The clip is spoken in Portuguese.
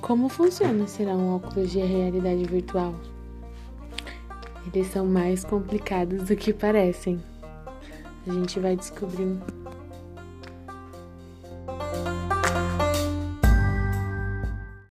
Como funciona será um óculos de realidade virtual? Eles são mais complicados do que parecem. A gente vai descobrindo.